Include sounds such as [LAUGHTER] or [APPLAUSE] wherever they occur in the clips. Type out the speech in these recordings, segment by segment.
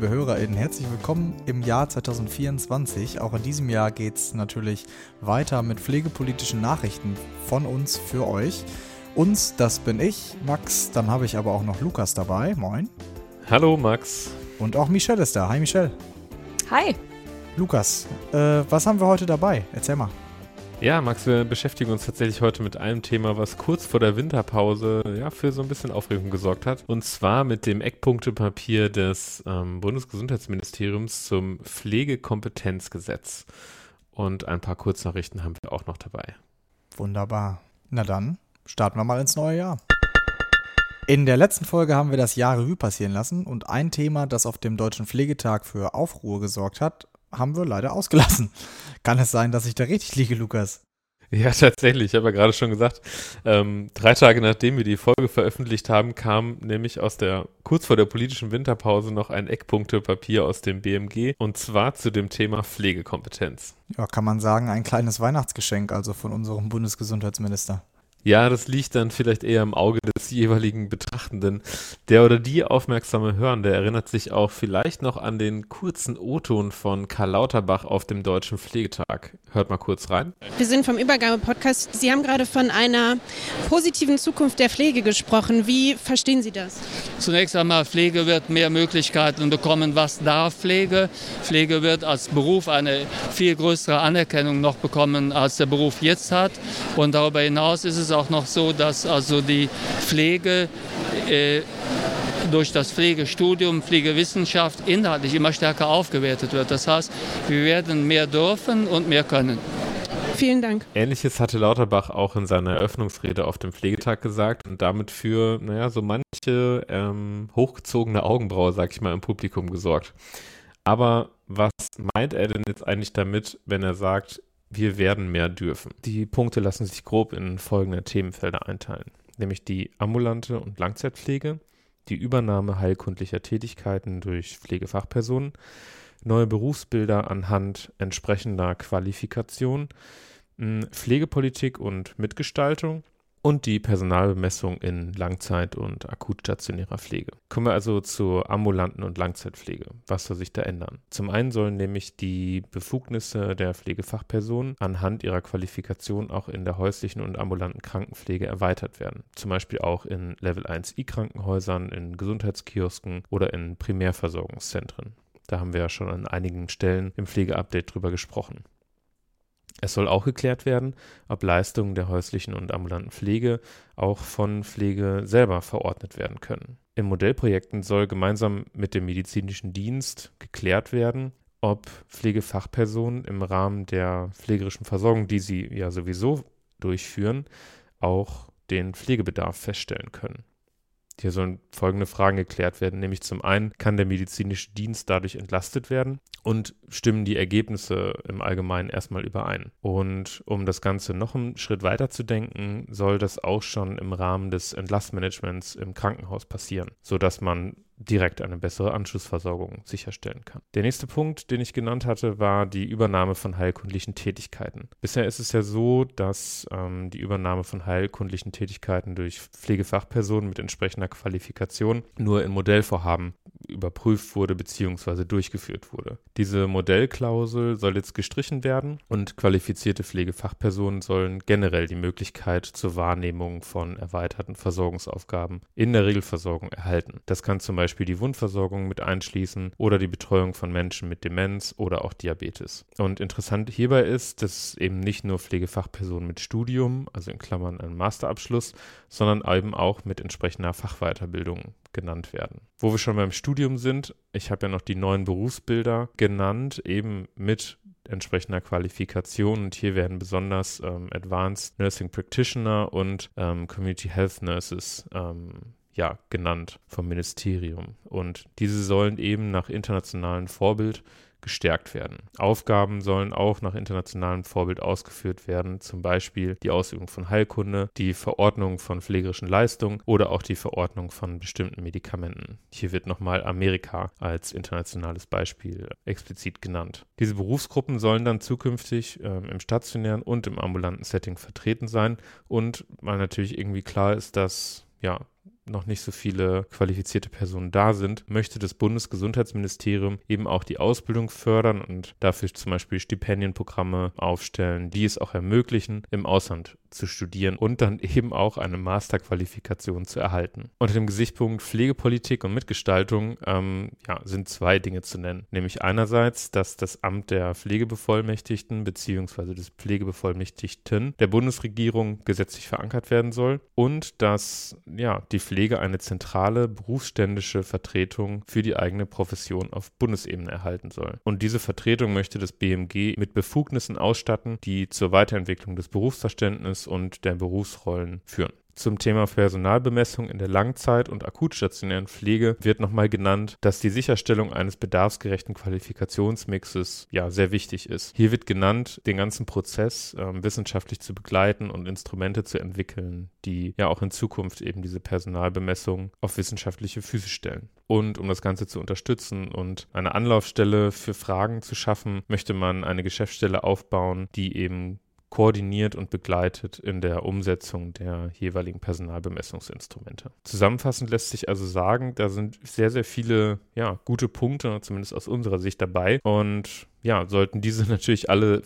Liebe HörerInnen, herzlich willkommen im Jahr 2024. Auch in diesem Jahr geht es natürlich weiter mit pflegepolitischen Nachrichten von uns für euch. Uns, das bin ich, Max, dann habe ich aber auch noch Lukas dabei. Moin. Hallo Max. Und auch Michelle ist da. Hi Michelle. Hi. Lukas, äh, was haben wir heute dabei? Erzähl mal. Ja, Max, wir beschäftigen uns tatsächlich heute mit einem Thema, was kurz vor der Winterpause ja, für so ein bisschen Aufregung gesorgt hat. Und zwar mit dem Eckpunktepapier des ähm, Bundesgesundheitsministeriums zum Pflegekompetenzgesetz. Und ein paar Kurznachrichten haben wir auch noch dabei. Wunderbar. Na dann, starten wir mal ins neue Jahr. In der letzten Folge haben wir das Jahr Revue passieren lassen und ein Thema, das auf dem Deutschen Pflegetag für Aufruhr gesorgt hat, haben wir leider ausgelassen. [LAUGHS] Kann es sein, dass ich da richtig liege, Lukas? Ja, tatsächlich. Ich habe ja gerade schon gesagt, ähm, drei Tage nachdem wir die Folge veröffentlicht haben, kam nämlich aus der, kurz vor der politischen Winterpause noch ein Eckpunktepapier aus dem BMG und zwar zu dem Thema Pflegekompetenz. Ja, kann man sagen, ein kleines Weihnachtsgeschenk also von unserem Bundesgesundheitsminister. Ja, das liegt dann vielleicht eher im Auge des jeweiligen Betrachtenden. Der oder die aufmerksame Hörende erinnert sich auch vielleicht noch an den kurzen O-Ton von Karl Lauterbach auf dem Deutschen Pflegetag. Hört mal kurz rein. Wir sind vom Übergabe-Podcast. Sie haben gerade von einer positiven Zukunft der Pflege gesprochen. Wie verstehen Sie das? Zunächst einmal, Pflege wird mehr Möglichkeiten bekommen. Was darf Pflege? Pflege wird als Beruf eine viel größere Anerkennung noch bekommen, als der Beruf jetzt hat. Und darüber hinaus ist es auch noch so, dass also die Pflege äh, durch das Pflegestudium, Pflegewissenschaft inhaltlich immer stärker aufgewertet wird. Das heißt, wir werden mehr dürfen und mehr können. Vielen Dank. Ähnliches hatte Lauterbach auch in seiner Eröffnungsrede auf dem Pflegetag gesagt und damit für, naja, so manche ähm, hochgezogene Augenbraue, sag ich mal, im Publikum gesorgt. Aber was meint er denn jetzt eigentlich damit, wenn er sagt, wir werden mehr dürfen? Die Punkte lassen sich grob in folgende Themenfelder einteilen, nämlich die ambulante und Langzeitpflege, die Übernahme heilkundlicher Tätigkeiten durch Pflegefachpersonen, neue Berufsbilder anhand entsprechender Qualifikation, Pflegepolitik und Mitgestaltung und die Personalbemessung in Langzeit- und akutstationärer Pflege. Kommen wir also zur ambulanten und Langzeitpflege. Was soll sich da ändern? Zum einen sollen nämlich die Befugnisse der Pflegefachpersonen anhand ihrer Qualifikation auch in der häuslichen und ambulanten Krankenpflege erweitert werden. Zum Beispiel auch in Level 1 I-Krankenhäusern, in Gesundheitskiosken oder in Primärversorgungszentren. Da haben wir ja schon an einigen Stellen im Pflegeupdate drüber gesprochen. Es soll auch geklärt werden, ob Leistungen der häuslichen und ambulanten Pflege auch von Pflege selber verordnet werden können. In Modellprojekten soll gemeinsam mit dem medizinischen Dienst geklärt werden, ob Pflegefachpersonen im Rahmen der pflegerischen Versorgung, die sie ja sowieso durchführen, auch den Pflegebedarf feststellen können. Hier sollen folgende Fragen geklärt werden, nämlich zum einen, kann der medizinische Dienst dadurch entlastet werden und stimmen die Ergebnisse im Allgemeinen erstmal überein. Und um das Ganze noch einen Schritt weiter zu denken, soll das auch schon im Rahmen des Entlastmanagements im Krankenhaus passieren, sodass man direkt eine bessere Anschlussversorgung sicherstellen kann. Der nächste Punkt, den ich genannt hatte, war die Übernahme von heilkundlichen Tätigkeiten. Bisher ist es ja so, dass ähm, die Übernahme von heilkundlichen Tätigkeiten durch Pflegefachpersonen mit entsprechender Qualifikation nur in Modellvorhaben überprüft wurde bzw. durchgeführt wurde. Diese Modellklausel soll jetzt gestrichen werden und qualifizierte Pflegefachpersonen sollen generell die Möglichkeit zur Wahrnehmung von erweiterten Versorgungsaufgaben in der Regelversorgung erhalten. Das kann zum Beispiel die Wundversorgung mit einschließen oder die Betreuung von Menschen mit Demenz oder auch Diabetes. Und interessant hierbei ist, dass eben nicht nur Pflegefachpersonen mit Studium, also in Klammern einem Masterabschluss, sondern eben auch mit entsprechender Fachweiterbildung genannt werden. Wo wir schon beim Studium sind, ich habe ja noch die neuen Berufsbilder genannt, eben mit entsprechender Qualifikation. Und hier werden besonders ähm, Advanced Nursing Practitioner und ähm, Community Health Nurses ähm, ja, genannt vom Ministerium. Und diese sollen eben nach internationalem Vorbild gestärkt werden. Aufgaben sollen auch nach internationalem Vorbild ausgeführt werden, zum Beispiel die Ausübung von Heilkunde, die Verordnung von pflegerischen Leistungen oder auch die Verordnung von bestimmten Medikamenten. Hier wird nochmal Amerika als internationales Beispiel explizit genannt. Diese Berufsgruppen sollen dann zukünftig ähm, im stationären und im ambulanten Setting vertreten sein und weil natürlich irgendwie klar ist, dass ja, noch nicht so viele qualifizierte Personen da sind, möchte das Bundesgesundheitsministerium eben auch die Ausbildung fördern und dafür zum Beispiel Stipendienprogramme aufstellen, die es auch ermöglichen, im Ausland zu studieren und dann eben auch eine Masterqualifikation zu erhalten. Unter dem Gesichtspunkt Pflegepolitik und Mitgestaltung ähm, ja, sind zwei Dinge zu nennen. Nämlich einerseits, dass das Amt der Pflegebevollmächtigten bzw. des Pflegebevollmächtigten der Bundesregierung gesetzlich verankert werden soll und dass ja, die Pflege eine zentrale berufsständische Vertretung für die eigene Profession auf Bundesebene erhalten soll. Und diese Vertretung möchte das BMG mit Befugnissen ausstatten, die zur Weiterentwicklung des Berufsverständnisses Verständnis und der Berufsrollen führen. Zum Thema Personalbemessung in der Langzeit- und akutstationären Pflege wird nochmal genannt, dass die Sicherstellung eines bedarfsgerechten Qualifikationsmixes ja sehr wichtig ist. Hier wird genannt, den ganzen Prozess äh, wissenschaftlich zu begleiten und Instrumente zu entwickeln, die ja auch in Zukunft eben diese Personalbemessung auf wissenschaftliche Füße stellen. Und um das Ganze zu unterstützen und eine Anlaufstelle für Fragen zu schaffen, möchte man eine Geschäftsstelle aufbauen, die eben koordiniert und begleitet in der Umsetzung der jeweiligen Personalbemessungsinstrumente. Zusammenfassend lässt sich also sagen, da sind sehr, sehr viele ja, gute Punkte, zumindest aus unserer Sicht dabei. Und ja, sollten diese [LAUGHS] natürlich alle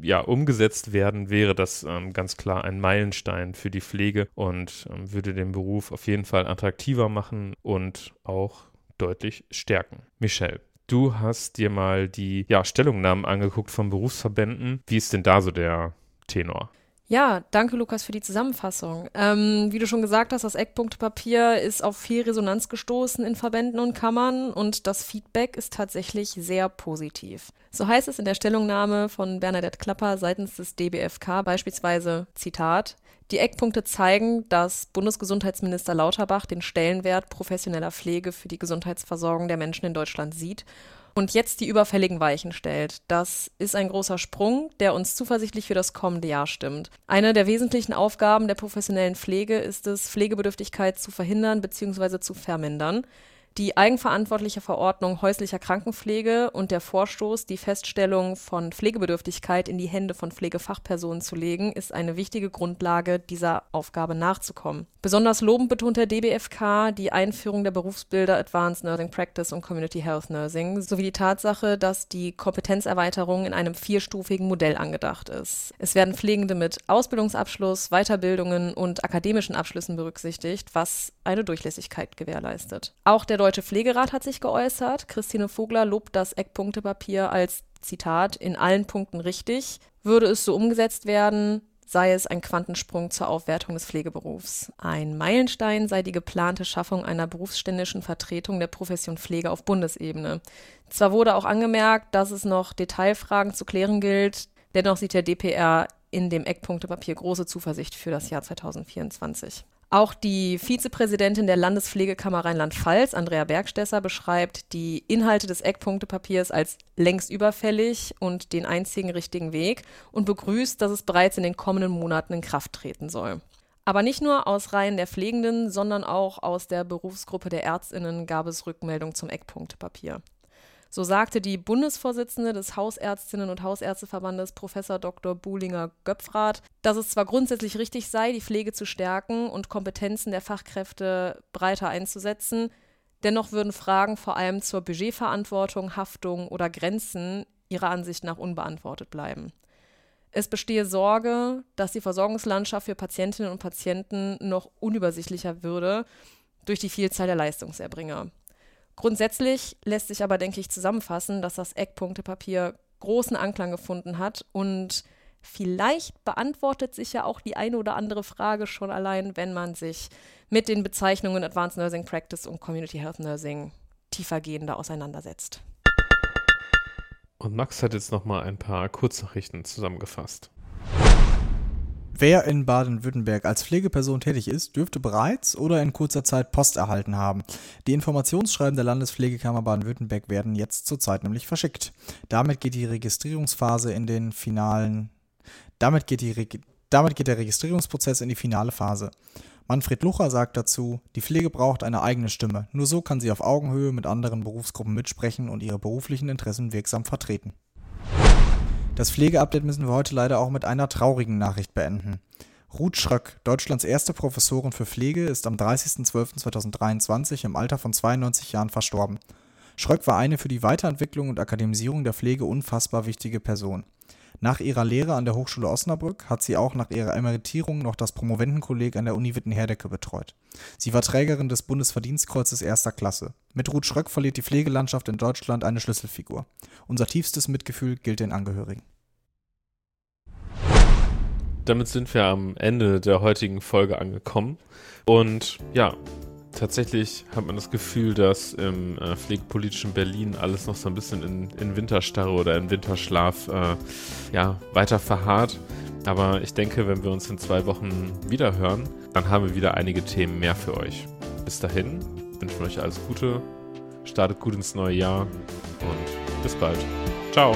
ja, umgesetzt werden, wäre das ähm, ganz klar ein Meilenstein für die Pflege und ähm, würde den Beruf auf jeden Fall attraktiver machen und auch deutlich stärken. Michelle, du hast dir mal die ja, Stellungnahmen angeguckt von Berufsverbänden. Wie ist denn da so der Tenor. Ja, danke Lukas für die Zusammenfassung. Ähm, wie du schon gesagt hast, das Eckpunktepapier ist auf viel Resonanz gestoßen in Verbänden und Kammern und das Feedback ist tatsächlich sehr positiv. So heißt es in der Stellungnahme von Bernadette Klapper seitens des DBFK beispielsweise, Zitat, die Eckpunkte zeigen, dass Bundesgesundheitsminister Lauterbach den Stellenwert professioneller Pflege für die Gesundheitsversorgung der Menschen in Deutschland sieht und jetzt die überfälligen Weichen stellt. Das ist ein großer Sprung, der uns zuversichtlich für das kommende Jahr stimmt. Eine der wesentlichen Aufgaben der professionellen Pflege ist es, Pflegebedürftigkeit zu verhindern bzw. zu vermindern. Die eigenverantwortliche Verordnung häuslicher Krankenpflege und der Vorstoß, die Feststellung von Pflegebedürftigkeit in die Hände von Pflegefachpersonen zu legen, ist eine wichtige Grundlage, dieser Aufgabe nachzukommen. Besonders lobend betont der DBFK die Einführung der Berufsbilder Advanced Nursing Practice und Community Health Nursing sowie die Tatsache, dass die Kompetenzerweiterung in einem vierstufigen Modell angedacht ist. Es werden Pflegende mit Ausbildungsabschluss, Weiterbildungen und akademischen Abschlüssen berücksichtigt, was eine Durchlässigkeit gewährleistet. Auch der Deutsche Pflegerat hat sich geäußert. Christine Vogler lobt das Eckpunktepapier als Zitat in allen Punkten richtig. Würde es so umgesetzt werden, sei es ein Quantensprung zur Aufwertung des Pflegeberufs. Ein Meilenstein sei die geplante Schaffung einer berufsständischen Vertretung der Profession Pflege auf Bundesebene. Zwar wurde auch angemerkt, dass es noch Detailfragen zu klären gilt, dennoch sieht der DPR in dem Eckpunktepapier große Zuversicht für das Jahr 2024. Auch die Vizepräsidentin der Landespflegekammer Rheinland-Pfalz, Andrea Bergstesser, beschreibt die Inhalte des Eckpunktepapiers als längst überfällig und den einzigen richtigen Weg und begrüßt, dass es bereits in den kommenden Monaten in Kraft treten soll. Aber nicht nur aus Reihen der Pflegenden, sondern auch aus der Berufsgruppe der Ärztinnen gab es Rückmeldung zum Eckpunktepapier. So sagte die Bundesvorsitzende des Hausärztinnen und Hausärzteverbandes Professor Dr. Buhlinger Göpfrath, dass es zwar grundsätzlich richtig sei, die Pflege zu stärken und Kompetenzen der Fachkräfte breiter einzusetzen, Dennoch würden Fragen vor allem zur Budgetverantwortung, Haftung oder Grenzen ihrer Ansicht nach unbeantwortet bleiben. Es bestehe Sorge, dass die Versorgungslandschaft für Patientinnen und Patienten noch unübersichtlicher würde durch die Vielzahl der Leistungserbringer. Grundsätzlich lässt sich aber, denke ich, zusammenfassen, dass das Eckpunktepapier großen Anklang gefunden hat und vielleicht beantwortet sich ja auch die eine oder andere Frage schon allein, wenn man sich mit den Bezeichnungen Advanced Nursing Practice und Community Health Nursing tiefergehender auseinandersetzt. Und Max hat jetzt nochmal ein paar Kurznachrichten zusammengefasst. Wer in Baden-Württemberg als Pflegeperson tätig ist, dürfte bereits oder in kurzer Zeit Post erhalten haben. Die Informationsschreiben der Landespflegekammer Baden-Württemberg werden jetzt zurzeit nämlich verschickt. Damit geht die Registrierungsphase in den finalen damit geht, die, damit geht der Registrierungsprozess in die finale Phase. Manfred Lucher sagt dazu, die Pflege braucht eine eigene Stimme. Nur so kann sie auf Augenhöhe mit anderen Berufsgruppen mitsprechen und ihre beruflichen Interessen wirksam vertreten. Das Pflegeupdate müssen wir heute leider auch mit einer traurigen Nachricht beenden. Ruth Schröck, Deutschlands erste Professorin für Pflege, ist am 30.12.2023 im Alter von 92 Jahren verstorben. Schröck war eine für die Weiterentwicklung und Akademisierung der Pflege unfassbar wichtige Person. Nach ihrer Lehre an der Hochschule Osnabrück hat sie auch nach ihrer Emeritierung noch das Promovendenkolleg an der Uni Witten-Herdecke betreut. Sie war Trägerin des Bundesverdienstkreuzes erster Klasse. Mit Ruth Schröck verliert die Pflegelandschaft in Deutschland eine Schlüsselfigur. Unser tiefstes Mitgefühl gilt den Angehörigen. Damit sind wir am Ende der heutigen Folge angekommen. Und ja, tatsächlich hat man das Gefühl, dass im äh, pflegepolitischen Berlin alles noch so ein bisschen in, in Winterstarre oder in Winterschlaf äh, ja, weiter verharrt. Aber ich denke, wenn wir uns in zwei Wochen wieder hören, dann haben wir wieder einige Themen mehr für euch. Bis dahin wünschen wir euch alles Gute, startet gut ins neue Jahr und bis bald. Ciao.